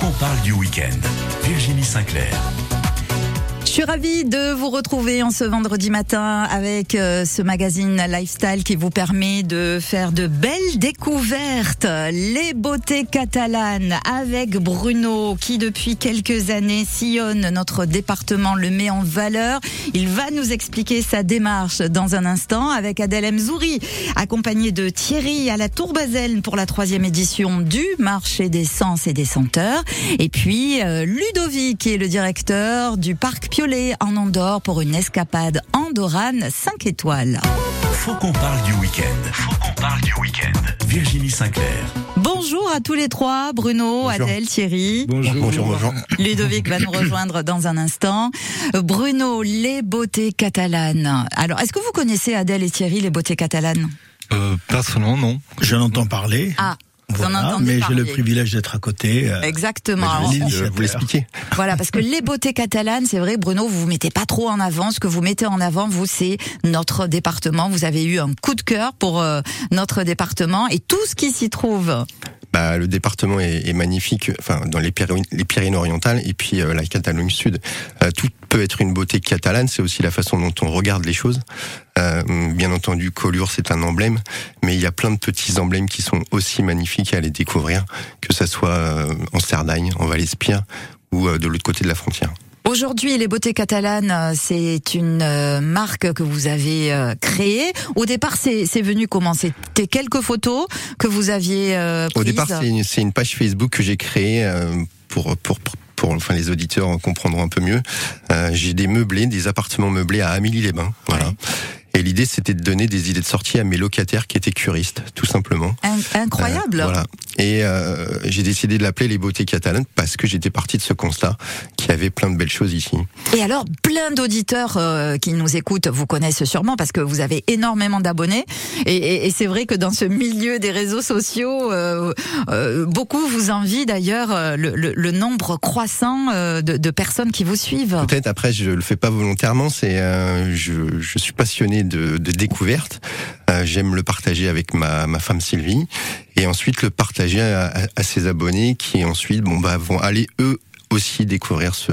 qu'on parle du week-end. Virginie Sinclair. Je suis ravie de vous retrouver en ce vendredi matin avec euh, ce magazine Lifestyle qui vous permet de faire de belles découvertes. Les beautés catalanes avec Bruno qui depuis quelques années sillonne notre département, le met en valeur. Il va nous expliquer sa démarche dans un instant avec Adèle Mzouri, accompagnée de Thierry à la Tour Basel pour la troisième édition du marché des sens et des senteurs. Et puis euh, Ludovic qui est le directeur du parc Pio en Andorre pour une escapade andorrane 5 étoiles. Faut qu'on parle du week-end. Faut qu'on parle du week-end. Virginie Sinclair. Bonjour à tous les trois, Bruno, Adèle, Thierry. Bonjour, bonjour, bonjour. Ludovic va nous rejoindre dans un instant. Bruno, les beautés catalanes. Alors, est-ce que vous connaissez Adèle et Thierry, les beautés catalanes? Euh, Personnellement, non. J'en entends parler. Ah, voilà, mais j'ai le privilège d'être à côté. Euh, Exactement. Je vous l'expliquer. Voilà, parce que les beautés catalanes, c'est vrai, Bruno, vous vous mettez pas trop en avant. Ce que vous mettez en avant, vous, c'est notre département. Vous avez eu un coup de cœur pour euh, notre département et tout ce qui s'y trouve. Bah, le département est, magnifique, enfin dans les Pyrénées, les Pyrénées orientales et puis euh, la Catalogne Sud. Euh, tout peut être une beauté catalane, c'est aussi la façon dont on regarde les choses. Euh, bien entendu, Collioure c'est un emblème, mais il y a plein de petits emblèmes qui sont aussi magnifiques à aller découvrir, que ça soit en Cerdagne, en Val-Espire ou de l'autre côté de la frontière. Aujourd'hui, les beautés catalanes, euh, c'est une euh, marque que vous avez euh, créée. Au départ, c'est venu comment? C'était quelques photos que vous aviez prises Au départ, c'est une, une, page Facebook que j'ai créée pour, pour, pour enfin les auditeurs comprendront un peu mieux. j'ai des meublés, des appartements meublés à Amélie-les-Bains, voilà. Et l'idée, c'était de donner des idées de sortie à mes locataires qui étaient curistes, tout simplement. Incroyable. Euh, voilà. Et euh, j'ai décidé de l'appeler les beautés catalanes parce que j'étais parti de ce constat qu'il y avait plein de belles choses ici. Et alors, plein d'auditeurs euh, qui nous écoutent vous connaissent sûrement parce que vous avez énormément d'abonnés. Et, et, et c'est vrai que dans ce milieu des réseaux sociaux, euh, euh beaucoup vous envient d'ailleurs euh, le, le, le, nombre croissant de, de, personnes qui vous suivent. Peut-être après, je le fais pas volontairement. C'est, je, je suis passionné de, de découverte. Euh, J'aime le partager avec ma, ma femme Sylvie et ensuite le partager à, à, à ses abonnés qui ensuite bon bah vont aller eux aussi découvrir ce,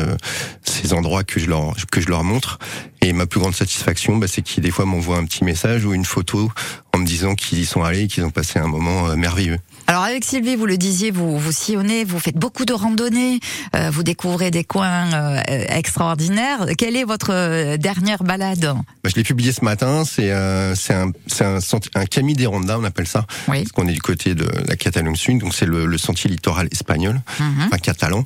ces endroits que je leur que je leur montre. Et ma plus grande satisfaction, bah, c'est qu'ils des fois m'envoient un petit message ou une photo en me disant qu'ils y sont allés et qu'ils ont passé un moment euh, merveilleux. Alors avec Sylvie, vous le disiez, vous vous sillonnez, vous faites beaucoup de randonnées, euh, vous découvrez des coins euh, extraordinaires. Quelle est votre euh, dernière balade? Bah, Je l'ai publié ce matin. C'est euh, c'est un c'est un, un Camille des Ronda, on appelle ça. Oui. Parce qu'on est du côté de la Catalogne Sud, donc c'est le, le, sentier littoral espagnol, mm -hmm. enfin catalan.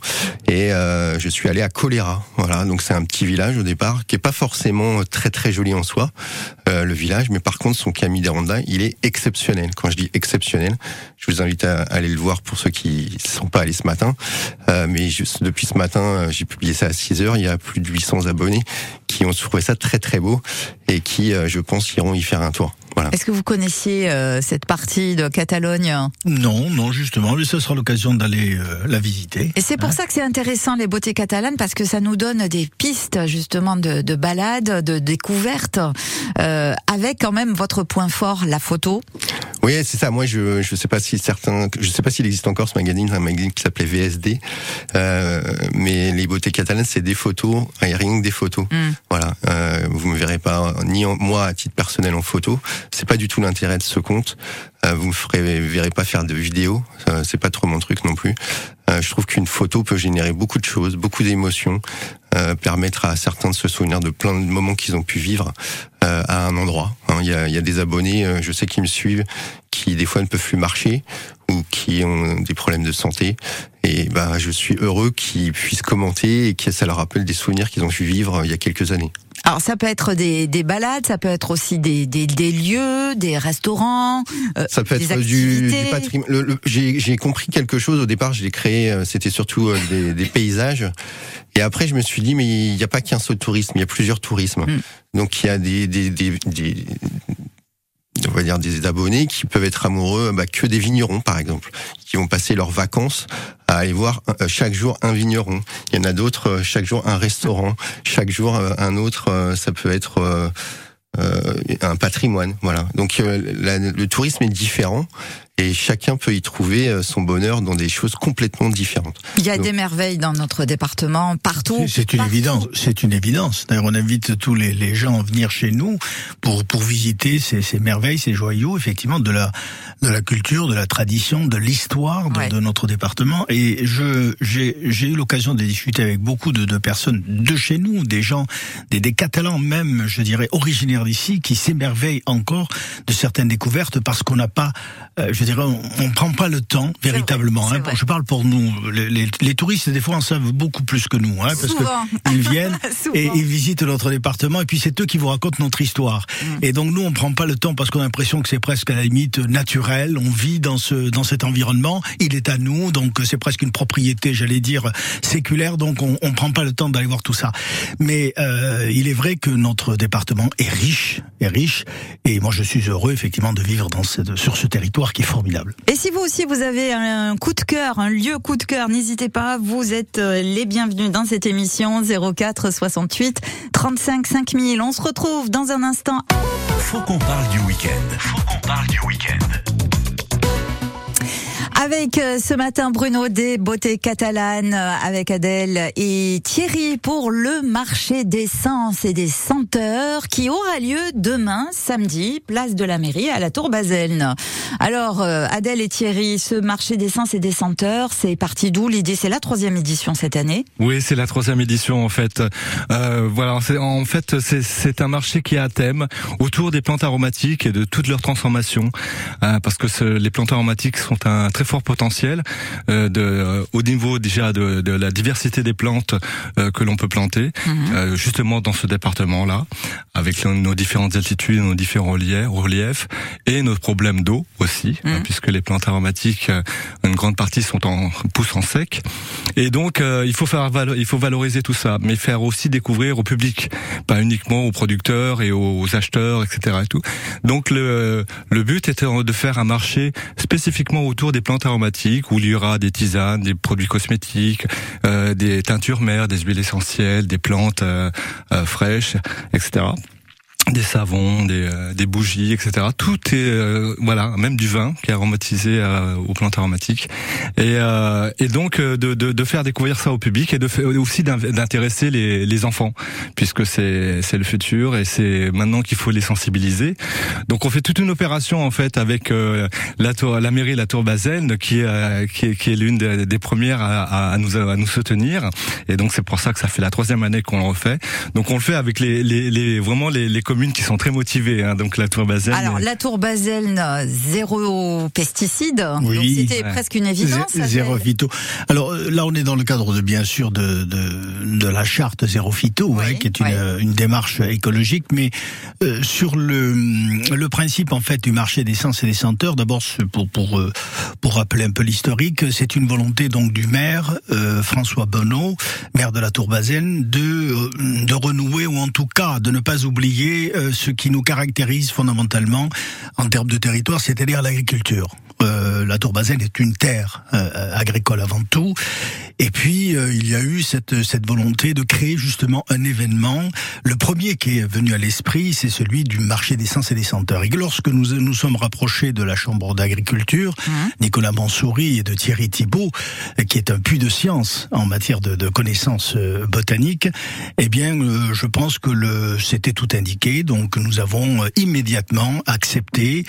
Et euh, je suis allé à Colera. Voilà, donc c'est un petit village au départ qui est pas forcément très très joli en soi, le village, mais par contre son Camille des Ronda, il est exceptionnel. Quand je dis exceptionnel, je vous invite à aller le voir pour ceux qui ne sont pas allés ce matin. Euh, mais depuis ce matin, euh, j'ai publié ça à 6 heures. Il y a plus de 800 abonnés qui ont trouvé ça très très beau et qui, euh, je pense, iront y faire un tour. Voilà. Est-ce que vous connaissiez euh, cette partie de Catalogne? Non, non, justement, mais ce sera l'occasion d'aller euh, la visiter. Et c'est pour hein ça que c'est intéressant les beautés catalanes parce que ça nous donne des pistes justement de, de balades, de découvertes, euh, avec quand même votre point fort, la photo. Oui, c'est ça. Moi, je je sais pas si certains, je sais pas s'il existe encore ce magazine, un magazine qui s'appelait VSD, euh, mais les beautés catalanes, c'est des photos, rien que des photos. Mm. Voilà, euh, vous me verrez pas ni en, moi à titre personnel en photo. C'est pas du tout l'intérêt de ce compte. Euh, vous me verrez pas faire de vidéos. Euh, c'est pas trop mon truc non plus. Euh, je trouve qu'une photo peut générer beaucoup de choses, beaucoup d'émotions, permettre à certains de se souvenir de plein de moments qu'ils ont pu vivre à un endroit. Hein, il y, a, y, a, des abonnés, je sais qu'ils me suivent, qui des fois ne peuvent plus marcher ou qui ont des problèmes de santé. Et ben, je suis heureux qu'ils puissent commenter et que ça leur rappelle des souvenirs qu'ils ont pu vivre il y a quelques années. Alors ça peut être des, des balades, ça peut être aussi des, des, des lieux, des restaurants, euh, ça peut des être du, du patrimoine. J'ai compris quelque chose au départ. Je l'ai créé, c'était surtout euh, des, des, paysages. Et après, je me suis dit, mais il n'y a pas qu'un seul tourisme, il y a plusieurs tourismes. Mm. Donc il y a des, des, des, des on va dire des abonnés qui peuvent être amoureux bah, que des vignerons par exemple, qui vont passer leurs vacances à aller voir euh, chaque jour un vigneron. Il y en a d'autres euh, chaque jour un restaurant, chaque jour euh, un autre. Ça peut être un patrimoine. Voilà. Donc le tourisme est différent et chacun peut y trouver euh, son bonheur dans des choses complètement différentes. Il y a des merveilles dans notre département, partout. C'est une évidence. C'est une évidence. D'ailleurs, on invite tous les, les, gens à venir chez nous pour pour visiter ces, ces, merveilles, ces joyaux, effectivement, de la de la culture, de la tradition, de l'histoire de, de, notre département. Et je j'ai j'ai eu l'occasion de discuter avec beaucoup de, de, personnes de chez nous, des gens, des, des Catalans même, je dirais originaires d'ici, qui s'émerveillent encore de certaines découvertes parce qu'on n'a pas, euh, je on, on, prend pas le temps véritablement. Hein, je parle pour nous, les, les, les, touristes des fois en savent beaucoup plus que nous, hein, parce qu'ils viennent et ils visitent notre département et puis c'est eux qui vous racontent notre histoire. Mm. Et donc nous on prend pas le temps parce qu'on a l'impression que c'est presque à la limite naturel. On vit dans ce dans cet environnement, il est à nous, donc c'est presque une propriété, j'allais dire séculaire. Donc on, on prend pas le temps d'aller voir tout ça. Mais euh, il est vrai que notre département est riche, est riche, et moi je suis heureux effectivement de vivre dans cette, sur ce territoire qui est formidable. Et si vous aussi vous avez un coup de cœur, un lieu coup de cœur, n'hésitez pas, vous êtes euh, les bienvenus dans cette émission 04 68 35 5000. On se retrouve dans un instant. Faut qu'on parle du week-end. Faut qu'on parle du week-end. Avec euh, ce matin Bruno des beautés catalanes, euh, avec Adèle et Thierry pour le marché des sens et des senteurs qui aura lieu demain, samedi, place de la mairie à la Tour Baselne. Alors euh, Adèle et Thierry, ce marché des sens et des senteurs, c'est parti d'où l'idée? C'est la troisième édition cette année? Oui, c'est la troisième édition en fait. Euh, voilà, en fait c'est un marché qui a un thème autour des plantes aromatiques et de toutes leurs transformations, euh, parce que ce, les plantes aromatiques sont un très fort potentiel euh, de, euh, au niveau déjà de, de, la diversité des plantes euh, que l'on peut planter, mmh. justement dans ce département-là, avec nos différentes altitudes, nos différents reliefs et nos problèmes d'eau aussi, mmh. puisque les plantes aromatiques, une grande partie sont en poussent en sec, et donc il faut faire il faut valoriser tout ça, mais faire aussi découvrir au public, pas uniquement aux producteurs et aux acheteurs, etc. Et tout. Donc le le but était de faire un marché spécifiquement autour des plantes aromatiques où il y aura des tisanes, des produits cosmétiques, euh, des teintures mères, des huiles essentielles, des plantes euh, euh, fraîches, etc des savons, des, euh, des, bougies, etc. Tout est euh, voilà, même du vin qui est aromatisé euh, aux plantes aromatiques. Et, euh, et donc de, de, de, faire découvrir ça au public et de faire, aussi d'intéresser les, les, enfants, puisque c'est c'est le futur et c'est maintenant qu'il faut les sensibiliser. Donc on fait toute une opération en fait avec la tour, la mairie, la tour Baselne, qui qui est, qui est l'une des, des, premières à, à, nous à nous soutenir. Et donc c'est pour ça que ça fait la troisième année qu'on le refait. Donc on le fait avec les, les, les vraiment les, les communes qui sont très motivées. Hein, donc la Tour Baselne. Alors la Tour Baselne, zéro pesticide. Oui. C'était presque une évidence. zéro phyto. Alors euh, là, on est dans le cadre de bien sûr de de, de la charte zéro phyto, hein, qui est une, une démarche écologique, mais euh, sur le le principe en fait du marché des sens et des senteurs. D'abord pour pour euh, pour rappeler un peu l'historique, c'est une volonté donc du maire euh, François Bonneau, maire de la Tour Baselne, de de renouer ou en tout cas de ne pas oublier euh, ce qui nous caractérise fondamentalement en termes de territoire, c'est-à-dire l'agriculture. Euh, la Tour Baselne est une terre euh, agricole avant tout. Et puis euh, il y a eu cette cette volonté de créer justement un événement. Le premier qui est venu à l'esprit, c'est celui du marché des sens et des senteurs. Et lorsque nous nous sommes rapprochés de la chambre d'agriculture, mmh. Nicolas Mansoury et de Thierry Thibault, qui est un puits de science en matière de, de connaissances botaniques, eh bien, je pense que le c'était tout indiqué. Donc nous avons immédiatement accepté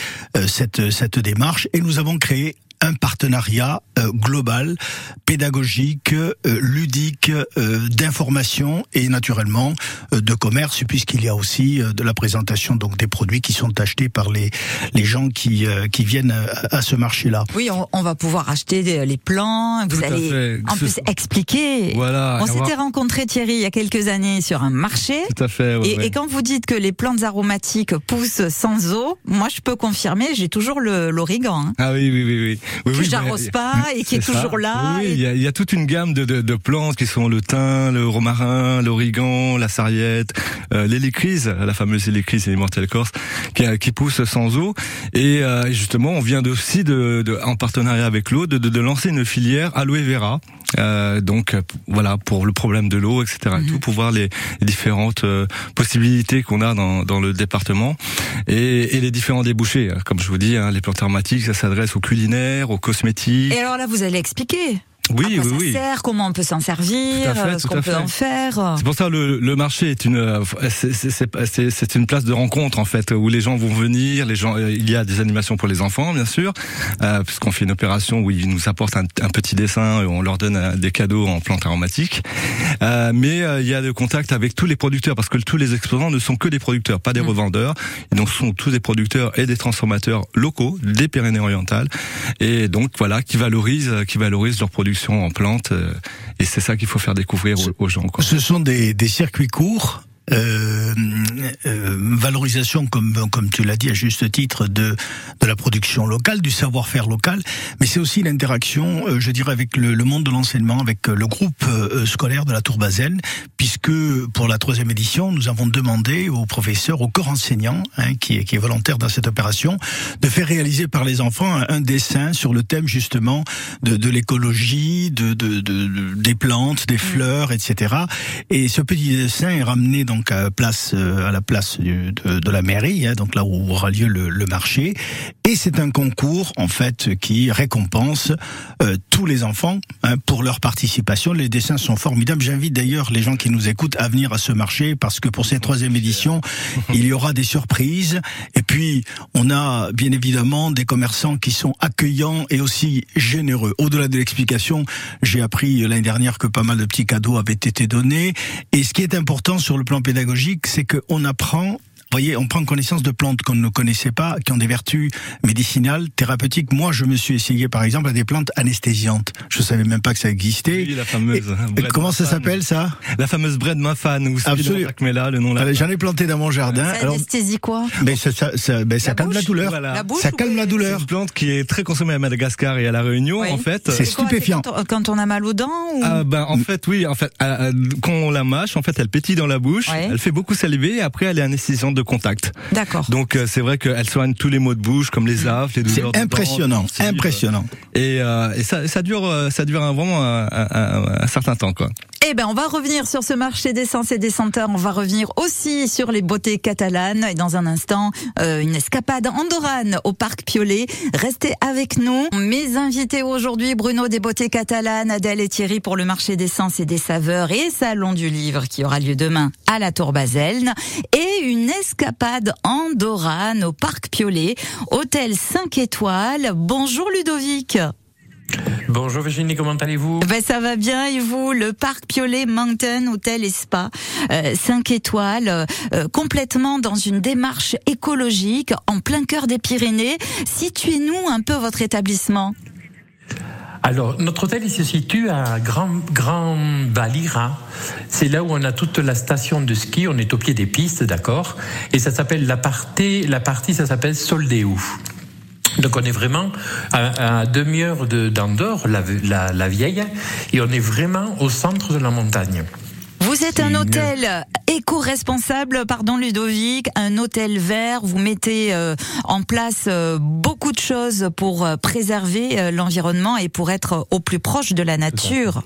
cette cette démarche et nous avons créé un partenariat euh, global, pédagogique, euh, ludique, euh, d'information et naturellement euh, de commerce, puisqu'il y a aussi euh, de la présentation donc des produits qui sont achetés par les les gens qui qui viennent à, à ce marché-là. Oui, on, on, va pouvoir acheter des, les plans. Vous Tout allez en plus expliquer. Voilà. On s'était rencontré Thierry il y a quelques années sur un marché. Tout à fait. Ouais, et, ouais. et, quand vous dites que les plantes aromatiques poussent sans eau, moi je peux confirmer. J'ai toujours l'origan. Hein. Ah oui, oui, oui, oui. Que j'arrose pas et qui est, toujours là. Oui, il y, a, y, a, toute une gamme de, de, de, plantes qui sont le thym, le romarin, l'origan, la sarriette, euh, l'hélicryse, la fameuse hélicryse immortelle corse, qui, qui pousse sans eau. Et euh, justement, on vient aussi de, de, en partenariat avec l'eau, de, de, lancer une filière aloe vera. Euh, donc voilà pour le problème de l'eau, etc. Et tout, mhm. pour voir les, les différentes euh, possibilités qu'on a dans, dans le département et, et, les différents débouchés. Comme je vous dis, hein, les plantes aromatiques, ça s'adresse aux culinaires, aux cosmétiques. Et alors là, vous allez expliquer oui, oui, ça oui. sert, comment on peut s'en servir, ce qu'on peut en faire. C'est pour ça le, le marché est une c'est une place de rencontre en fait où les gens vont venir, les gens il y a des animations pour les enfants bien sûr euh, puisqu'on fait une opération où ils nous apportent un, un, petit dessin et on leur donne euh, des cadeaux en plantes aromatiques. Euh, mais euh, il y a le contact avec tous les producteurs parce que tous les exposants ne sont que des producteurs, pas des mm. revendeurs. Donc ce sont tous des producteurs et des transformateurs locaux des Pyrénées-Orientales et donc voilà qui valorisent qui valorisent leurs produits en plantes. Euh, et c'est ça qu'il faut faire découvrir aux, gens. Ce sont des circuits courts euh, euh, valorisation, comme comme tu l'as dit à juste titre, de de la production locale, du savoir-faire local, mais c'est aussi l'interaction, euh, je dirais, avec le, le monde de l'enseignement, avec le groupe scolaire de la Tour Bazel, puisque pour la troisième édition, nous avons demandé aux professeurs, au corps enseignant, hein, qui est qui est volontaire dans cette opération, de faire réaliser par les enfants un, un dessin sur le thème justement de, de l'écologie, de, de, de, des plantes, des fleurs, etc. Et ce petit dessin est ramené dans donc à place euh, à la place de, de la mairie, hein, donc là où aura lieu le, le marché. Et c'est un concours en fait qui récompense euh, tous les enfants hein, pour leur participation. Les dessins sont formidables. J'invite d'ailleurs les gens qui nous écoutent à venir à ce marché parce que pour cette troisième édition, il y aura des surprises. Et puis on a bien évidemment des commerçants qui sont accueillants et aussi généreux. Au-delà de l'explication, j'ai appris l'année dernière que pas mal de petits cadeaux avaient été donnés. Et ce qui est important sur le plan pédagogique, c'est qu'on apprend voyez, on prend connaissance de plantes qu'on ne connaissait pas, qui ont des vertus médicinales, thérapeutiques. Moi, je me suis essayé, par exemple, à des plantes anesthésiantes. Je savais même pas que ça existait. Oui, la fameuse. Et, comment ça s'appelle ça? La fameuse bread mafan. Ou Absolument. Le nom là. J'en ai planté dans mon jardin. Ça anesthésie quoi? Mais ça, ça, ça, ben, ça calme la douleur. La bouche ça calme la douleur. C'est une plante qui est très consommée à Madagascar et à la Réunion, en fait. C'est stupéfiant. Quand on a mal aux dents ou... ah, ben, en fait, oui. En fait, quand on la mâche, en fait, elle pétille dans la bouche. Elle fait beaucoup saliver et après, elle est anesthésiante de contact. D'accord. Donc euh, c'est vrai qu'elle soigne tous les maux de bouche, comme les affres, les douleurs. C'est impressionnant, impressionnant. Et, euh, et ça, ça dure, euh, ça dure vraiment un, un, un certain temps, quoi. Eh ben, on va revenir sur ce marché d'essence et des senteurs. On va revenir aussi sur les beautés catalanes. Et dans un instant, euh, une escapade andorane au parc Piolet. Restez avec nous. Mes invités aujourd'hui, Bruno des beautés catalanes, Adèle et Thierry pour le marché d'essence et des saveurs et salon du livre qui aura lieu demain à la Tour Baselne. Et une escapade andorane au parc Piolet, hôtel 5 étoiles. Bonjour Ludovic. Bonjour Virginie, comment allez-vous? Ben, Ça va bien et vous? Le parc Piolet Mountain Hotel et Spa, euh, 5 étoiles, euh, complètement dans une démarche écologique, en plein cœur des Pyrénées. Situez-nous un peu votre établissement. Alors, notre hôtel il se situe à Grand, Grand Valira. C'est là où on a toute la station de ski. On est au pied des pistes, d'accord Et ça s'appelle la partie, la partie, ça s'appelle Soldeu. Donc on est vraiment à, demi-heure d'Andorre, la, la, vieille, et on est vraiment au centre de la montagne. Vous êtes un hôtel éco-responsable, pardon Ludovic, un hôtel vert. Vous mettez euh, en place euh, beaucoup de choses pour euh, préserver l'environnement et pour être au plus proche de la nature.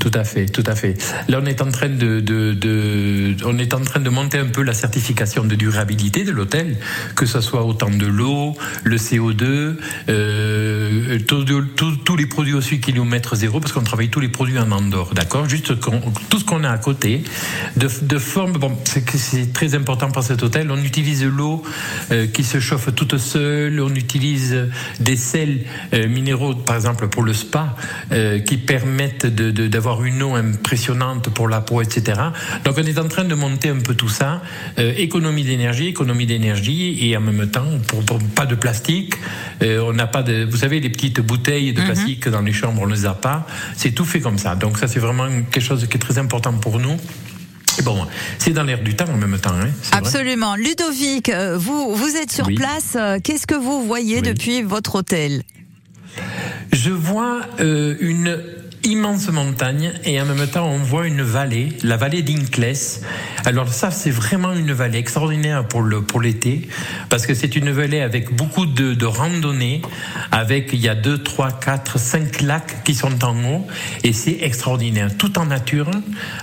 Tout à fait, tout à fait. Là, on est en train de, on est en train de monter un peu la certification de durabilité de l'hôtel, que ce soit autant de l'eau, le CO2, euh, tous les produits aussi qui nous mettent zéro, parce qu'on travaille tous les produits en Andorre, d'accord? Juste tout ce qu'on a à côté, de, forme, bon, c'est très important pour cet hôtel. On utilise l'eau euh, qui se chauffe toute seule, on utilise des sels euh, minéraux, par exemple pour le spa, qui permettent d'avoir une eau impressionnante pour la peau, etc. Donc on est en train de monter un peu tout ça, euh, économie d'énergie, économie d'énergie, et en même temps, pour, pas de plastique, euh, on n'a pas de, vous savez, les petites bouteilles de mhm. plastique dans les chambres, on ne les a pas. C'est tout fait comme ça. Donc ça, c'est vraiment quelque chose qui est très important pour nous. Bon, c'est dans l'air du temps en même temps. Hein, Absolument. Ludovic, euh, vous, vous êtes sur place. Qu'est-ce que vous voyez depuis votre hôtel? Je vois euh, une immense montagne et en même temps on voit une vallée, la vallée d'Inclès. Alors ça c'est vraiment une vallée extraordinaire pour le pour l'été parce que c'est une vallée avec beaucoup de, de randonnées, avec il y a deux, trois, quatre, cinq lacs qui sont en haut et c'est extraordinaire, tout en nature,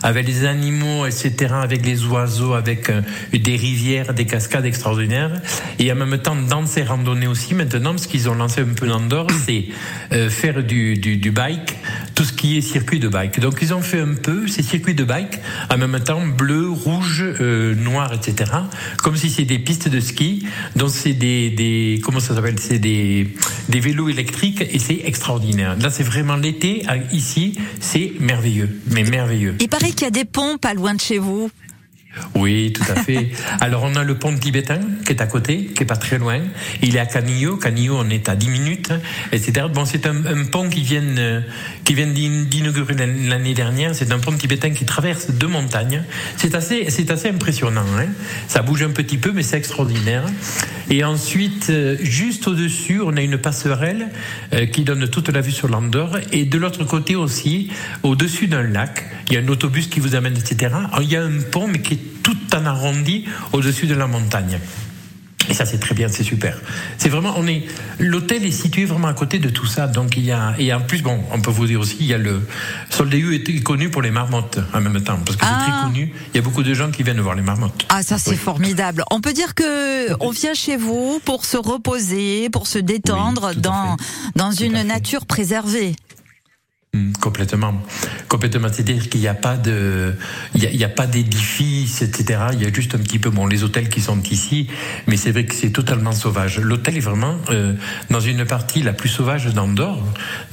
avec les animaux, etc., avec les oiseaux, avec euh, des rivières, des cascades extraordinaires et en même temps dans ces randonnées aussi maintenant ce qu'ils ont lancé un peu l'Andorre, c'est euh, faire du, du, du bike, tout ce qui est circuit de bike. Donc ils ont fait un peu ces circuits de bike en même temps bleu, rouge, euh, noir, etc. Comme si c'est des pistes de ski. Donc c'est des, des comment ça s'appelle? C'est des des vélos électriques et c'est extraordinaire. Là c'est vraiment l'été ici, c'est merveilleux, mais merveilleux. Il paraît qu'il y a des ponts pas loin de chez vous. Oui, tout à fait. Alors on a le pont tibétain qui est à côté, qui est pas très loin. Il est à Canillo. Canillo, on est à 10 minutes, etc. Bon, c'est un, un, pont qui vient, euh, qui vient d'inaugurer l'année dernière. C'est un pont tibétain qui traverse deux montagnes. C'est assez, c'est assez impressionnant. Hein Ça bouge un petit peu, mais c'est extraordinaire. Et ensuite, euh, juste au-dessus, on a une passerelle euh, qui donne toute la vue sur l'Andorre. Et de l'autre côté aussi, au-dessus d'un lac, il y a un autobus qui vous amène, etc. Il y a un pont, mais qui est tout en arrondi au-dessus de la montagne. Et ça, c'est très bien, c'est super. C'est vraiment, on est, l'hôtel est situé vraiment à côté de tout ça. Donc, il y a, et en plus, bon, on peut vous dire aussi, il y a le, Soldéu est connu pour les marmottes en même temps. Parce que c'est très Ah. connu. Il y a beaucoup de gens qui viennent voir les marmottes. Ah, ça c'est Oui. formidable. On peut dire que on vient chez vous pour se reposer, pour se détendre Oui, dans dans une nature préservée. Mm, Complètement, complètement. C'est-à-dire qu'il n'y a pas de, il a, d'édifice, etc. Il y a juste un petit peu, bon, les hôtels qui sont ici, mais c'est vrai que c'est totalement sauvage. L'hôtel est vraiment euh, dans une partie la plus sauvage d'Andorre.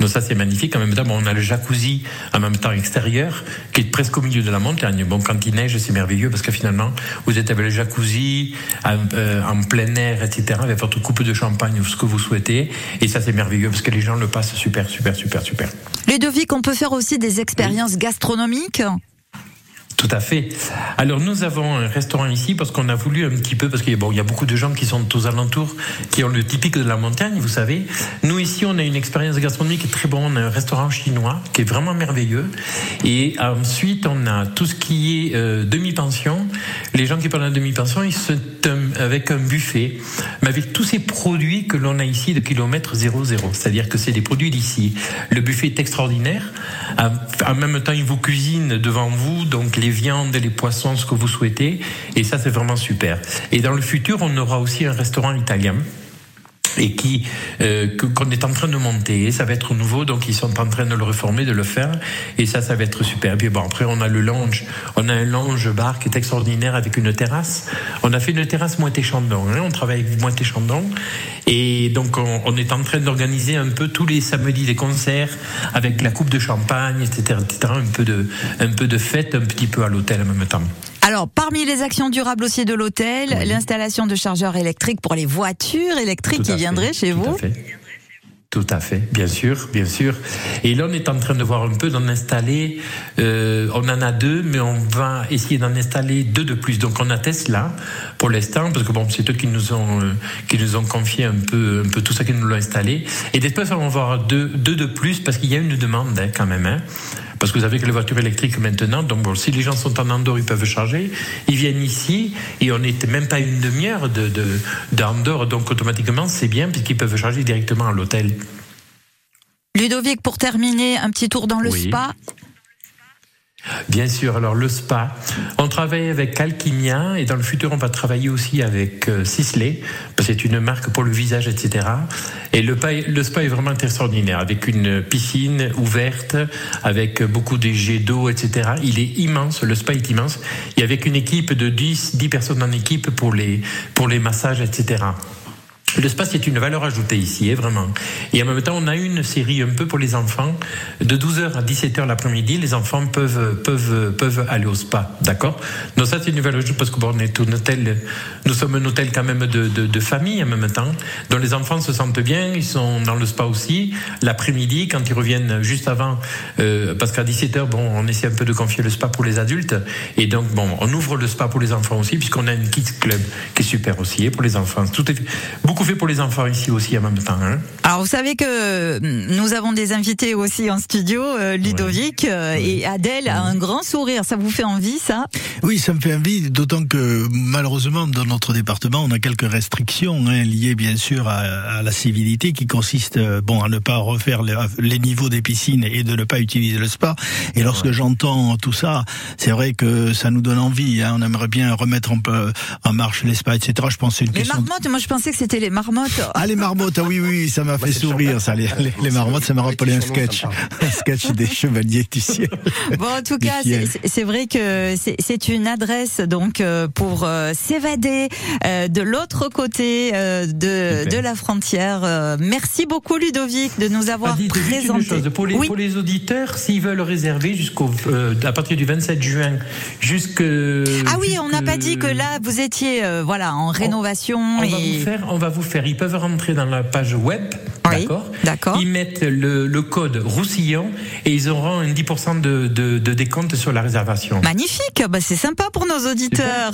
Donc ça, c'est magnifique. En même temps, bon, on a le jacuzzi en même temps extérieur, qui est presque au milieu de la montagne. Bon, quand il neige, c'est merveilleux parce que finalement, vous êtes avec le jacuzzi en, euh, en plein air, etc. Avec votre coupe de champagne ou ce que vous souhaitez, et ça, c'est merveilleux parce que les gens le passent super, super, super, super. Ludovic, on peut faire aussi des expériences gastronomiques. Tout à fait. Alors nous avons un restaurant ici parce qu'on a voulu un petit peu parce qu'il y a- beaucoup de gens qui sont aux alentours qui ont le typique de la montagne, vous savez. Nous ici, on a une expérience gastronomique très bonne. On a un restaurant chinois qui est vraiment merveilleux. Et ensuite, on a tout ce qui est euh, demi-pension. Les gens qui parlent de demi-pension, ils sont avec un buffet, mais avec tous ces produits que l'on a ici de kilomètre 00. C'est-à-dire que c'est des produits d'ici. Le buffet est extraordinaire. En même temps, ils vous cuisinent devant vous, donc les viandes, les poissons, ce que vous souhaitez. Et ça, c'est vraiment super. Et dans le futur, on aura aussi un restaurant italien et qui euh, qu'on est en train de monter. Et ça va être nouveau, donc ils sont en train de le reformer, de le faire, et ça, ça va être super. Puis bon, après on a le lounge, on a un lounge bar qui est extraordinaire avec une terrasse. On a fait une terrasse Moët-et-Chandon, hein, on travaille avec Moët-et-Chandon, et donc on, on est en train d'organiser un peu tous les samedis des concerts avec la coupe de champagne, etc., etc. Un peu de un peu de fête, un petit peu à l'hôtel en même temps. Alors, parmi les actions durables aussi de l'hôtel, l'installation de chargeurs électriques pour les voitures électriques qui viendraient chez tout vous. à fait. Tout à fait, bien sûr, bien sûr. Et là, on est en train de voir un peu d'en installer. euh, on en a deux, mais on va essayer d'en installer deux de plus. Donc, on a Tesla pour l'instant, parce que bon, c'est eux qui nous ont euh, qui nous ont confié un peu un peu tout ça, qui nous l'ont installé. Et d'espèce, on va avoir deux deux de plus, parce qu'il y a une demande hein, quand même. Hein. Parce que vous savez que les voitures électriques maintenant, donc bon, si les gens sont en Andorre, ils peuvent charger. Ils viennent ici et on n'était même pas une demi-heure de de- d'Andorre, donc automatiquement c'est bien puisqu'ils peuvent charger directement à l'hôtel. Ludovic, pour terminer, un petit tour dans le Oui. spa. Bien sûr, alors le spa, on travaille avec Alchimia et dans le futur on va travailler aussi avec euh, Sisley, c'est une marque pour le visage, etc. Et le, le spa est vraiment extraordinaire, avec une piscine ouverte, avec beaucoup de jets d'eau, etc. Il est immense, le spa est immense, et avec une équipe de 10, 10 personnes en équipe pour les, pour les massages, etc. Le spa, c'est une valeur ajoutée ici, hein, vraiment. Et en même temps, on a une série un peu pour les enfants. De 12h à 17h l'après-midi, les enfants peuvent, peuvent, peuvent aller au spa. D'accord? Donc ça, c'est une valeur ajoutée parce que est un hôtel, nous sommes un hôtel quand même de, de, famille en même temps, dont les enfants se sentent bien, ils sont dans le spa aussi. L'après-midi, quand ils reviennent juste avant, euh, parce qu'à 17h, bon, on essaie un peu de confier le spa pour les adultes. Et donc, bon, on ouvre le spa pour les enfants aussi, puisqu'on a une kids club qui est super aussi, et pour les enfants. Tout est beaucoup trouver pour les enfants ici aussi en même temps. Hein. Alors vous savez que hum, nous avons des invités aussi en studio, euh, Ludovic euh, et Adèle a un grand sourire. Ça vous fait envie ça? Oui, ça me fait envie, d'autant que malheureusement dans notre département on a quelques restrictions hein, liées bien sûr à, à, la civilité qui consiste euh, bon à ne pas refaire les, les, niveaux des piscines et de ne pas utiliser le spa. Et lorsque j'entends tout ça, c'est vrai que ça nous donne envie. Hein, on aimerait bien remettre un peu en marche les spas, etc. Je pense c'est une les question. marmottes, moi je pensais que c'était les marmottes. Ah les marmottes, ah oui oui, ça m'a fait sourire ça. Les, les, les marmottes, ça m'a rappelé un sketch, un sketch des chevaliers du ciel. Bon en tout cas, c'est vrai que c'est une adresse donc euh, pour euh, s'évader euh, de l'autre côté euh, de, de la frontière. Euh, merci beaucoup Ludovic de nous avoir ah, présenté. Chose. Pour, les, oui. pour les auditeurs, s'ils veulent réserver jusqu'au euh, à partir du 27 juin jusque Ah oui, on n'a pas dit que là vous étiez euh, voilà en rénovation on, on et va vous faire on va vous faire ils peuvent rentrer dans la page web oui, d'accord d'accord ils mettent le, le, code Roussillon et ils auront un 10% de, de, de, décompte sur la réservation. Magnifique, bah, c'est sympa pour nos auditeurs.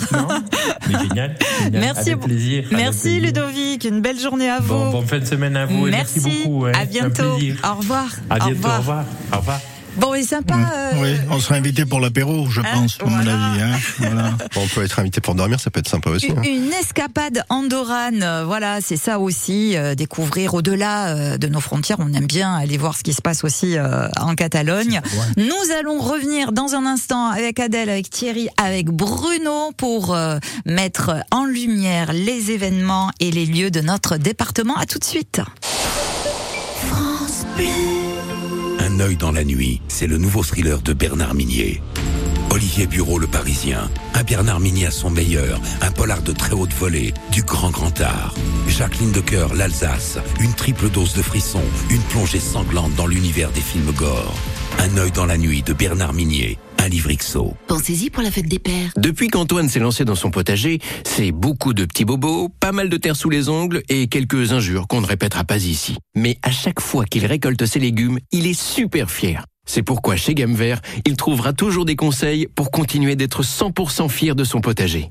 génial, génial, Merci, avec plaisir, merci avec plaisir. Ludovic, une belle journée à vous. Bon, bonne fin de semaine à vous merci, et merci beaucoup. Hein, à bientôt. Au revoir. À bientôt. Au revoir. Au revoir. Au revoir. Bon, et sympa. Euh... Oui, on sera invité pour l'apéro, je pense, à voilà. mon avis. Hein. Voilà. On peut être invité pour dormir, ça peut être sympa aussi. Une, hein. une escapade andorrane, euh, voilà, c'est ça aussi, euh, découvrir au-delà euh, de nos frontières. On aime bien aller voir ce qui se passe aussi euh, en Catalogne. Nous allons revenir dans un instant avec Adèle, avec Thierry, avec Bruno pour euh, mettre en lumière les événements et les lieux de notre département. À tout de suite. France Bleu. Un œil dans la nuit, c'est le nouveau thriller de Bernard Minier. Olivier Bureau, le Parisien, un Bernard Minier à son meilleur, un polar de très haute volée, du grand grand art. Jacqueline de Coeur, l'Alsace, une triple dose de frissons, une plongée sanglante dans l'univers des films gore. Un œil dans la nuit de Bernard Minier, Pensez-y pour la fête des pères. Depuis qu'Antoine s'est lancé dans son potager, c'est beaucoup de petits bobos, pas mal de terre sous les ongles et quelques injures qu'on ne répétera pas ici. Mais à chaque fois qu'il récolte ses légumes, il est super fier. C'est pourquoi chez Gamme Vert, il trouvera toujours des conseils pour continuer d'être 100% fier de son potager.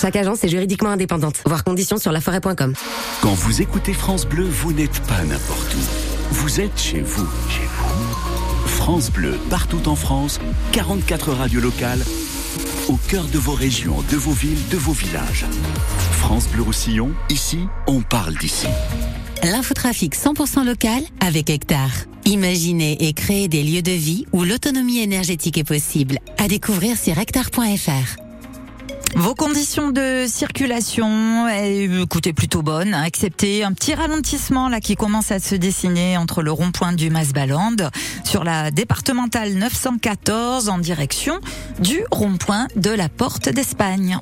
Chaque agence est juridiquement indépendante. Voir conditions sur laforêt.com. Quand vous écoutez France Bleu, vous n'êtes pas n'importe où. Vous êtes chez vous. Chez vous. France Bleu, partout en France, 44 radios locales, au cœur de vos régions, de vos villes, de vos villages. France Bleu Roussillon, ici, on parle d'ici. L'infotrafic 100% local avec Hectare. Imaginez et créez des lieux de vie où l'autonomie énergétique est possible. À découvrir sur hectare.fr. Vos conditions de circulation, écoutez, plutôt bonnes, hein, excepté un petit ralentissement là qui commence à se dessiner entre le rond-point du Masbaland sur la départementale 914 en direction du rond-point de la Porte d'Espagne.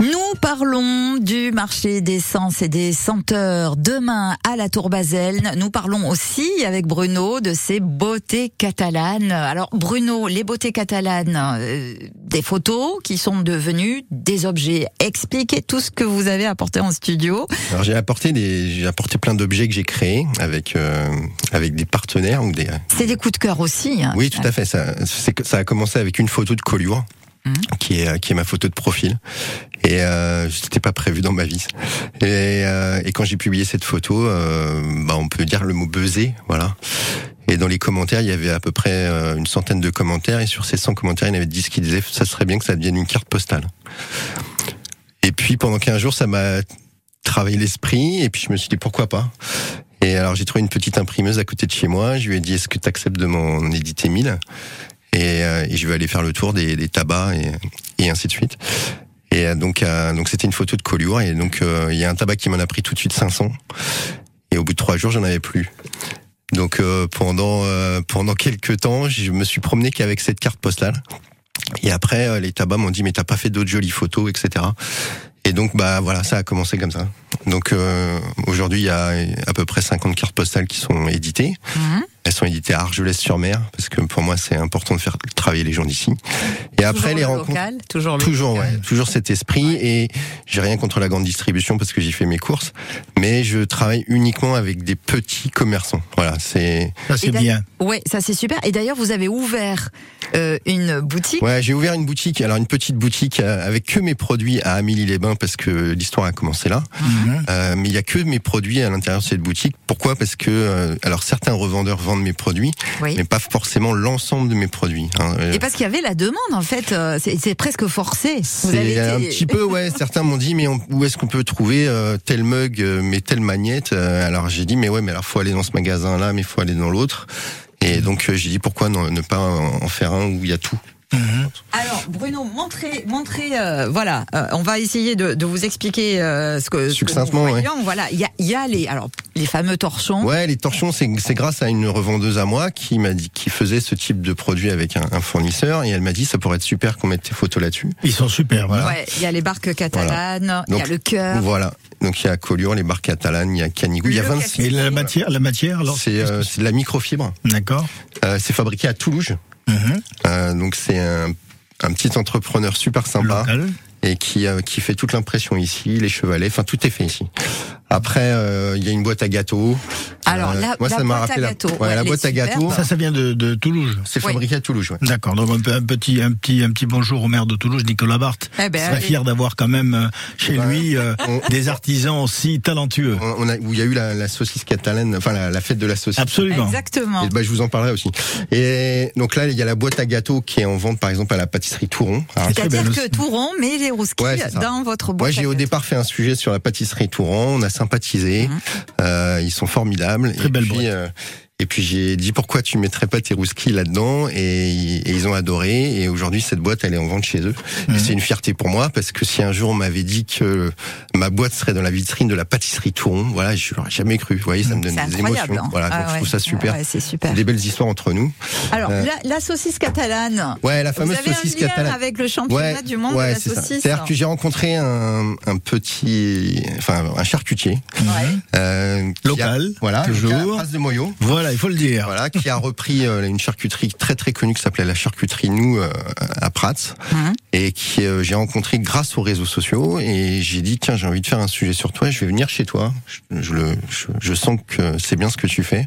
Nous parlons du marché des sens et des senteurs demain à la Tour Basel. Nous parlons aussi avec Bruno de ces beautés catalanes. Alors Bruno, les beautés catalanes, euh, des photos qui sont devenues des objets. Expliquez tout ce que vous avez apporté en studio. Alors j'ai apporté des, j'ai apporté plein d'objets que j'ai créés avec euh, avec des partenaires ou des. C'est des coups de cœur aussi. Hein. Oui, tout à fait. Ça, c'est, ça a commencé avec une photo de Collioure. Mmh. qui est qui est ma photo de profil. Et euh, c'était pas prévu dans ma vie. Et, euh, et quand j'ai publié cette photo euh, bah on peut dire le mot buzzer voilà. Et dans les commentaires il y avait à peu près euh, une centaine de commentaires. Et sur ces 100 commentaires il y en avait 10 qui disaient ça serait bien que ça devienne une carte postale. Et puis pendant 15 jours ça m'a travaillé l'esprit. Et puis je me suis dit pourquoi pas? Et alors j'ai trouvé une petite imprimeuse à côté de chez moi. Je lui ai dit est-ce que tu acceptes de m'en éditer 1000 et, euh, et, je vais aller faire le tour des, des tabacs et, et, ainsi de suite. Et euh, donc, euh, donc c'était une photo de Collioure et donc euh, il y a un tabac qui m'en a pris tout de suite 500 et au bout de trois jours j'en avais plus. Donc euh, pendant pendant quelques temps je me suis promené qu'avec cette carte postale. Et après les tabacs m'ont dit mais t'as pas fait d'autres jolies photos etc. Et donc bah voilà ça a commencé comme ça. Donc aujourd'hui, il y a à peu près 50 cartes postales qui sont éditées. Mhm. Elles sont éditées à Argelès-sur-Mer parce que pour moi, c'est important de faire travailler les gens d'ici. Et après Toujours les le rencontres. local, toujours le Toujours, local. ouais, toujours cet esprit et j'ai rien contre la grande distribution parce que j'y fais mes courses, mais je travaille uniquement avec des petits commerçants. Voilà, c'est. Ça, c'est bien. Ouais, ça c'est super. Et d'ailleurs, vous avez ouvert euh, une boutique. Ouais, j'ai ouvert une boutique, alors une petite boutique euh, avec que mes produits à Amélie-les-Bains parce que l'histoire a commencé là. Mhm. Euh, mais il y a que mes produits à l'intérieur de cette boutique. Pourquoi? Parce que euh, alors certains revendeurs vendent mes produits, Oui. mais pas forcément l'ensemble de mes produits. hein. Euh, Et parce qu'il y avait la demande, en fait, euh, c'est presque forcé. Vous avez C'est été- un petit peu, ouais. Certains m'ont dit, mais on- où est-ce qu'on peut trouver euh, tel mug, mais telle magnette Alors j'ai dit, mais ouais, mais alors faut aller dans ce magasin-là, mais faut aller dans l'autre. Et donc j'ai dit, pourquoi non- ne pas en faire un où il y a tout? Alors, Bruno, montrez, montrez, euh, voilà, euh, on va essayer de, de vous expliquer euh, ce que, ce Succinctement, ouais. voyons. Voilà, il y a, il y a les, alors, les fameux torchons. Ouais, les torchons, c'est c'est grâce à une revendeuse à moi qui m'a dit, qui faisait ce type de produit avec un, un fournisseur, et elle m'a dit, ça pourrait être super qu'on mette tes photos là-dessus. Ils sont super. Voilà. Ouais, il y a les barques catalanes, il y a le cœur. Voilà. Donc il y a Collioure, les barres catalanes, il y a Canigou, il y a Le 26. Et la matière, la matière, alors C'est euh, de la microfibre. D'accord. Euh, c'est fabriqué à Toulouse. Mhm. Euh, donc c'est un, un petit entrepreneur super sympa Local. et qui euh, qui fait toute l'impression ici, les chevalets, enfin tout est fait ici. Après euh, il y a une boîte à gâteaux. Alors, Euh, la- moi la ça m'a boîte à rappelé la, gâteaux, ouais, ouais, la elle boîte à gâteaux. Ça, ça vient de, de Toulouse. C'est Oui. fabriqué à Toulouse. Ouais. D'accord. Donc un, petit, un petit, un petit bonjour au maire de Toulouse, Nicolas Barthes. Eh ben, serait fier d'avoir quand même euh, chez lui euh, On- des artisans aussi talentueux. On on a, où il y a eu la, la saucisse catalane, enfin la, la fête de la saucisse. Absolument. Exactement. Et bah, je vous en parlerai aussi. Et donc là, il y a la boîte à gâteaux qui est en vente, par exemple, à la pâtisserie Touron. C'est-à-dire que rond, mais les rouskis dans votre boîte. Moi, j'ai au départ fait un sujet sur la pâtisserie Touran. On a sympathisé. Mhm. Euh, ils sont formidables. Très et belle puis, et puis j'ai dit pourquoi tu mettrais pas tes rouskis là-dedans? Et, et ils ont adoré. Et aujourd'hui, cette boîte, elle est en vente chez eux. Mhm. Et c'est une fierté pour moi parce que si un jour on m'avait dit que ma boîte serait dans la vitrine de la pâtisserie Touron, voilà, je l'aurais jamais cru. Vous voyez, ça me donne des émotions. hein. Voilà, Ah donc je trouve ça super. Ah ouais, c'est super. Des belles histoires entre nous. Alors, Euh, la, la saucisse catalane. Ouais, la Vous fameuse avez saucisse un lien catalane. avec le championnat du monde ouais, de la saucisse. C'est-à-dire que j'ai rencontré un, un petit, enfin un charcutier Ouais. euh, Local, a, voilà, toujours. local, Prince de Moyo, Voilà, il faut le dire. voilà, qui a repris euh, une charcuterie très très connue qui s'appelait la charcuterie Nous euh, à Prats Mhm. et qui euh, j'ai rencontré grâce aux réseaux sociaux et j'ai dit tiens j'ai envie de faire un sujet sur toi, je vais venir chez toi, je, je le, je, je sens que c'est bien ce que tu fais.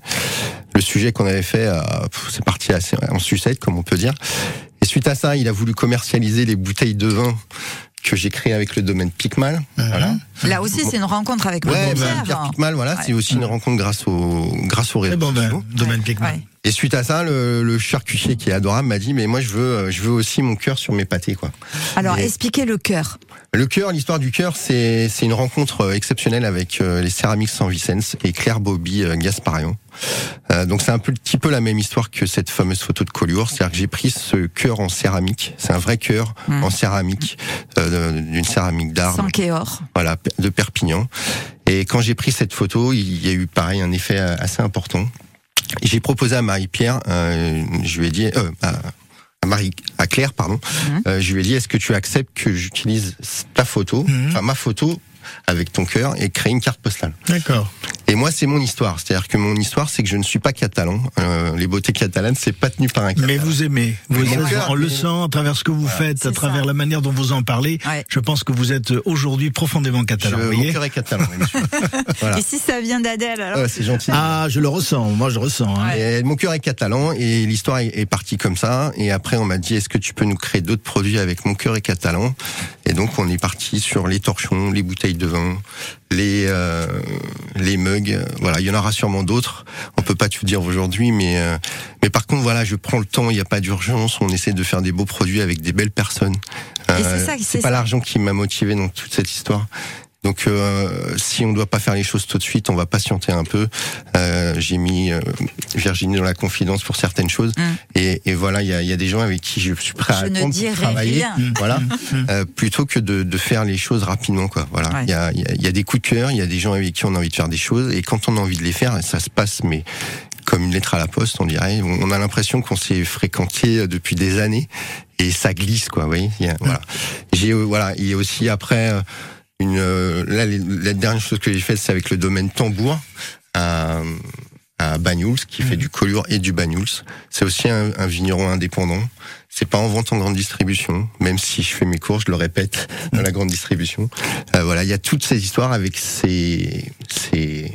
Le sujet qu'on avait fait, euh, c'est parti assez en sucette comme on peut dire. Et suite à ça, il a voulu commercialiser les bouteilles de vin que j'ai créé avec le domaine Picmal. Voilà. Là aussi, c'est une rencontre avec Ouais, le bah, Pierre. Picmal, voilà, Ouais. c'est aussi une rencontre grâce au grâce au réseau. bon vin, sociaux. domaine Ouais. Et suite à ça, le, le charcutier qui est adorable m'a dit mais moi je veux je veux aussi mon cœur sur mes pâtés quoi. Alors, Et- expliquez le cœur. Le cœur, l'histoire du cœur, c'est c'est une rencontre euh, exceptionnelle avec euh, les céramiques San Vicens et Claire Bobby euh, Gasparian. Euh, donc c'est un petit peu la même histoire que cette fameuse photo de Collioure, c'est-à-dire que j'ai pris ce cœur en céramique, c'est un vrai cœur Mm. en céramique, euh, d'une céramique d'art, Sans Kéor. voilà, de Perpignan. Et quand j'ai pris cette photo, il y a eu pareil un effet assez important. J'ai proposé à Marie-Pierre, euh, je lui ai dit, euh, à, à Marie, à Claire, pardon, Mhm. euh, je lui ai dit, est-ce que tu acceptes que j'utilise ta photo, Mhm. enfin ma photo, avec ton cœur et créer une carte postale? D'accord. Et moi, c'est mon histoire. C'est-à-dire que mon histoire, c'est que je ne suis pas catalan. Euh, les beautés catalanes, c'est pas tenu par un catalan. Mais vous aimez. Vous, cœur on le sent à travers ce que vous faites, à travers ça. la manière dont vous en parlez. Ouais. Je pense que vous êtes aujourd'hui profondément catalan. Je- vous mon cœur est catalan. Voilà. Et si ça vient d'Adèle, alors Ouais, c'est gentil. ah, je le ressens. Moi, je ressens. hein. Et mon cœur est catalan et l'histoire est, partie comme ça. Et après, on m'a dit est-ce que tu peux nous créer d'autres produits avec mon cœur est catalan? Et donc, on est parti sur les torchons, les bouteilles de vin, les euh, les mugs. Voilà, il y en aura sûrement d'autres. On peut pas tout dire aujourd'hui, mais euh, mais par contre, voilà, je prends le temps. Il n'y a pas d'urgence. On essaie de faire des beaux produits avec des belles personnes. Euh, c'est ça, c'est c'est pas l'argent qui m'a motivé dans toute cette histoire. Donc, euh, si on doit pas faire les choses tout de suite, on va patienter un peu. Euh, J'ai mis euh, Virginie dans la confidence pour certaines choses, Mm. et, et voilà, il y a, il y a des gens avec qui je suis prêt à Je ne attendre dirai pour travailler, rien. voilà, euh, plutôt que de, de faire les choses rapidement, quoi. Voilà, il Ouais. y, a, il y a- il y a des coups de cœur, il y a des gens avec qui on a envie de faire des choses, et quand on a envie de les faire, ça se passe, mais comme une lettre à la poste, on dirait. On a l'impression qu'on s'est fréquenté depuis des années et ça glisse, quoi. Vous voyez. Il y a- Voilà. J'ai euh, voilà. Il y a aussi après. Euh, une là la dernière chose que j'ai faite c'est avec le domaine tambour à, à Banyuls qui fait mmh. du collioure et du Banyuls. C'est aussi un, un vigneron indépendant. C'est pas en vente en grande distribution, même si je fais mes cours, je le répète dans la grande distribution. Euh, voilà, il y a toutes ces histoires avec ces ces,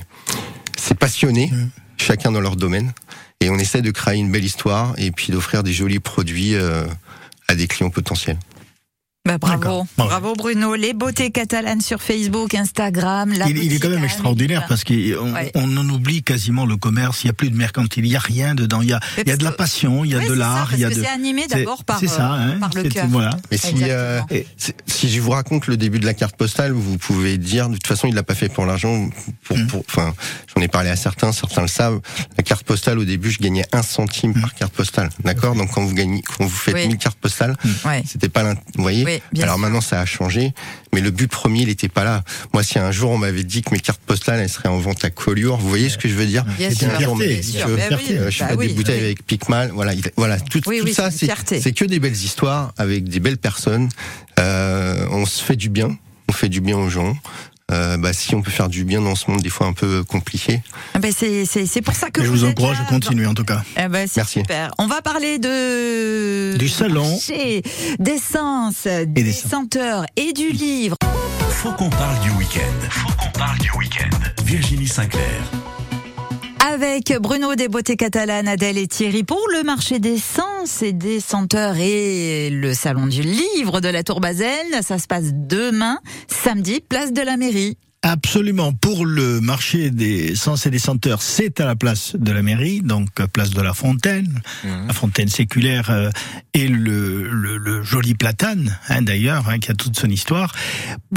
ces passionnés, mmh. chacun dans leur domaine, et on essaie de créer une belle histoire et puis d'offrir des jolis produits euh, à des clients potentiels. Bah, bravo, bravo Bruno. Les beautés catalanes sur Facebook, Instagram. La il, est quand même extraordinaire parce qu'on on en oublie quasiment le commerce. Il n'y a plus de mercantile, il n'y a rien dedans. Il y a, il y a de la passion, il y a de l'art. Il y a de. C'est animé d'abord par, ça, euh, hein, par le cœur. Voilà. Mais si, euh, si je vous raconte le début de la carte postale, vous pouvez dire de toute façon il l'a pas fait pour l'argent. Pour, mm. pour, enfin, j'en ai parlé à certains, certains le savent. La carte postale au début, je gagnais un centime par mm. carte postale. D'accord? Donc quand vous gagnez, quand vous faites 1000 cartes postales, mm. c'était pas, vous voyez? Alors maintenant, ça a changé, mais le but premier, il n'était pas là. Moi, si un jour on m'avait dit que mes cartes postales elles seraient en vente à Collioure, vous voyez ce que je veux dire Bien sûr, Je fais des bouteilles avec Picmal, voilà, voilà, tout, ça, c'est que des belles histoires avec des belles personnes. Euh, on se fait du bien, on fait du bien aux gens. Euh, bah, si on peut faire du bien dans ce monde des fois un peu compliqué. Ah bah c'est pour ça que je vous, encourage à continuer en tout cas. Eh bah, Merci. Super. On va parler de du salon, d'essence, des senteurs et du livre. Faut qu'on parle du week-end. Faut qu'on parle du week-end. Virginie Sinclair avec Bruno des Beautés Catalanes, Adèle et Thierry pour le marché des sens et des senteurs et le salon du livre de la Tour Basel. Ça se passe demain, samedi, place de la mairie. Absolument. Pour le marché des sens et des senteurs, c'est à la place de la mairie, donc place de la Fontaine, mmh. la Fontaine séculaire euh, et le, le, joli platane, hein, d'ailleurs, hein, qui a toute son histoire.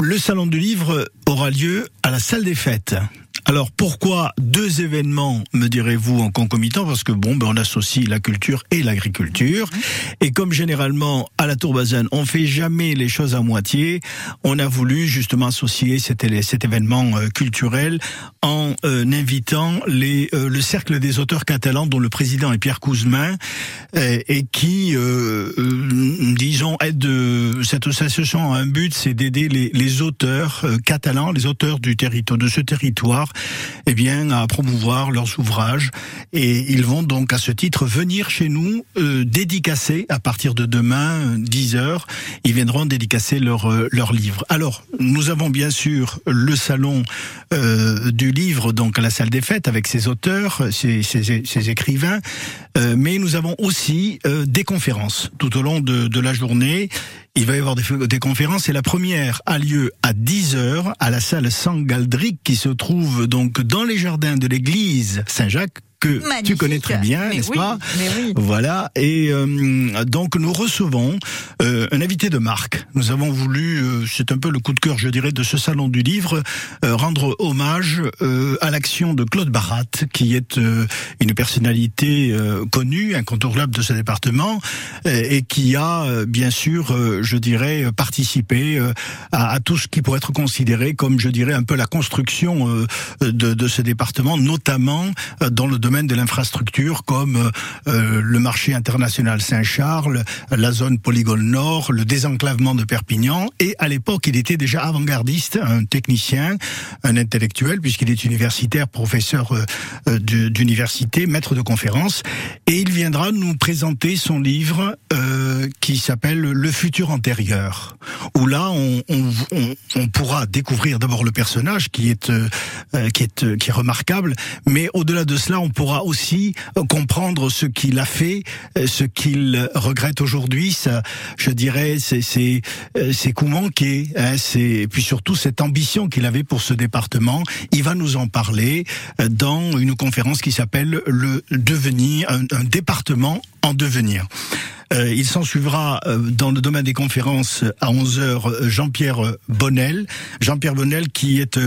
Le salon du livre aura lieu à la salle des fêtes. Alors pourquoi deux événements, me direz-vous, en concomitant? Parce que bon, ben, on associe la culture et l'agriculture. Et comme généralement à la Tour Bazin, on fait jamais les choses à moitié, on a voulu justement associer cet, événement euh, culturel en euh, invitant les, euh, le cercle des auteurs catalans dont le président est Pierre Couzmin et qui, disons, aide cette association a un but, c'est d'aider les, les auteurs catalans, les auteurs du territoire de ce territoire eh bien, à promouvoir leurs ouvrages. Et ils vont donc, à ce titre, venir chez nous euh, dédicacer à partir de demain, 10 heures. Ils viendront dédicacer leurs euh, leur livres. Alors, nous avons bien sûr le salon euh, du livre, donc à la salle des fêtes, avec ses auteurs, ses, ses, ses écrivains. Euh, mais nous avons aussi des conférences tout au long de, de la journée. Il va y avoir des, conférences et la première a lieu à 10 heures à la salle Sangaldric qui se trouve donc dans les jardins de l'église Saint-Jacques que tu connais très bien, n'est-ce pas oui. Voilà. Et euh, donc nous recevons euh, un invité de marque. Nous avons voulu, euh, c'est un peu le coup de cœur, je dirais, de ce salon du livre, rendre hommage à l'action de Claude Barat, qui est une personnalité connue, incontournable de ce département, et qui a bien sûr, je dirais, participé à, à, tout ce qui pourrait être considéré comme, je dirais, un peu la construction de, de ce département, notamment dans le domaine de l'infrastructure comme euh, euh, le marché international Saint-Charles, la zone polygone nord, le désenclavement de Perpignan. Et à l'époque, il était déjà avant-gardiste, un technicien, un intellectuel, puisqu'il est universitaire, professeur euh, d'université, maître de conférences. Et il viendra nous présenter son livre qui s'appelle Le futur antérieur, où là, on, pourra découvrir d'abord le personnage qui est, qui est, qui est remarquable, mais au-delà de cela, on pourra pourra aussi euh, comprendre ce qu'il a fait, euh, ce qu'il regrette aujourd'hui. Ça, je dirais, c'est c'est euh, c'est coups manqués. Hein, c'est puis surtout cette ambition qu'il avait pour ce département. Il va nous en parler dans une conférence qui s'appelle le devenir, un département en devenir. Euh, il s'en suivra euh, dans le domaine des conférences à 11h euh, Jean-Pierre Bonnel. Jean-Pierre Bonnel qui est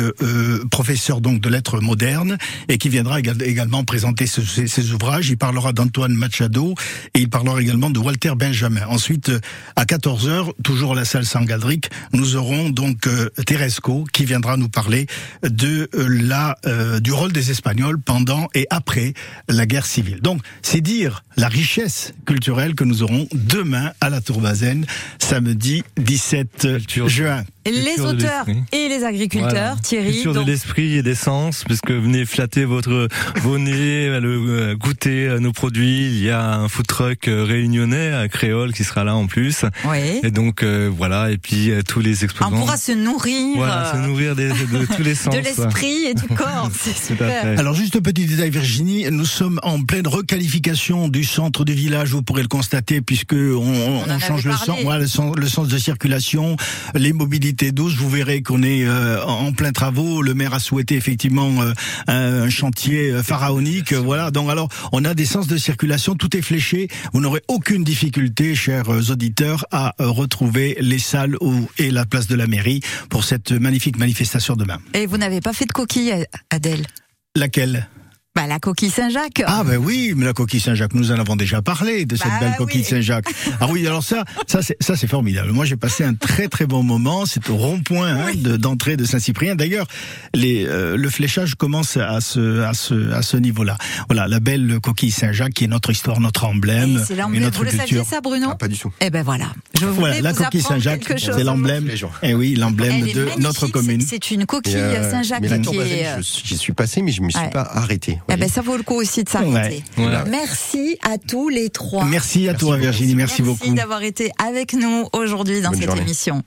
professeur donc de lettres modernes et qui viendra également présenter ses, ouvrages. Il parlera d'Antoine Machado et il parlera également de Walter Benjamin. Ensuite, à 14h, toujours à la salle Saint-Galdric, nous aurons donc Teresco qui viendra nous parler de la du rôle des Espagnols pendant et après la guerre civile. Donc, c'est dire la richesse culturelle que nous aurons demain à la Tour Bazaine, samedi 17 juin. Les auteurs et les agriculteurs, Thierry. Culture de l'esprit et des sens, puisque venez flatter votre vos nez, le, goûter nos produits. Il y a un food truck réunionnais à Créole qui sera là en plus. Oui. Et donc voilà, et puis tous les exposants. On pourra se nourrir. Voilà, se nourrir de tous les sens. de l'esprit et du corps, c'est super. Alors juste un petit détail, Virginie, nous sommes en pleine requalification du centre du village. Vous pourrez le constater puisque on, on, change le sens, voilà, le, sens, le sens de circulation, les mobilités Vous verrez qu'on est euh, en plein travaux. Le maire a souhaité effectivement euh, un chantier euh, pharaonique. Voilà. Donc alors, on a des sens de circulation. Tout est fléché. Vous n'aurez aucune difficulté, chers auditeurs, à retrouver les salles et la place de la mairie pour cette magnifique manifestation demain. Et vous n'avez pas fait de coquille, Adèle? Laquelle? Bah, la coquille Saint-Jacques. Ah ben oui, mais la coquille Saint-Jacques, nous en avons déjà parlé de cette bah belle coquille Saint-Jacques. Ah oui, alors ça, ça c'est ça c'est formidable. Moi j'ai passé un très très bon moment. C'est au rond-point hein, d'entrée de, Saint-Cyprien. D'ailleurs, les euh, le fléchage commence à ce à ce à ce niveau-là. Voilà, la belle coquille Saint-Jacques qui est notre histoire, notre emblème, et, et notre vous culture. Le saviez ça, Bruno ah, Pas du tout. Eh ben voilà. Je voilà, la coquille Saint-Jacques, c'est l'emblème. Eh oui, l'emblème de notre commune. C'est une coquille euh, Saint-Jacques qui est. J'y suis passé, mais je me suis pas arrêté. Eh ben ça vaut le coup aussi de s'arrêter. Merci à tous les trois. Merci à toi Virginie, merci, beaucoup. Merci d'avoir été avec nous aujourd'hui dans cette émission.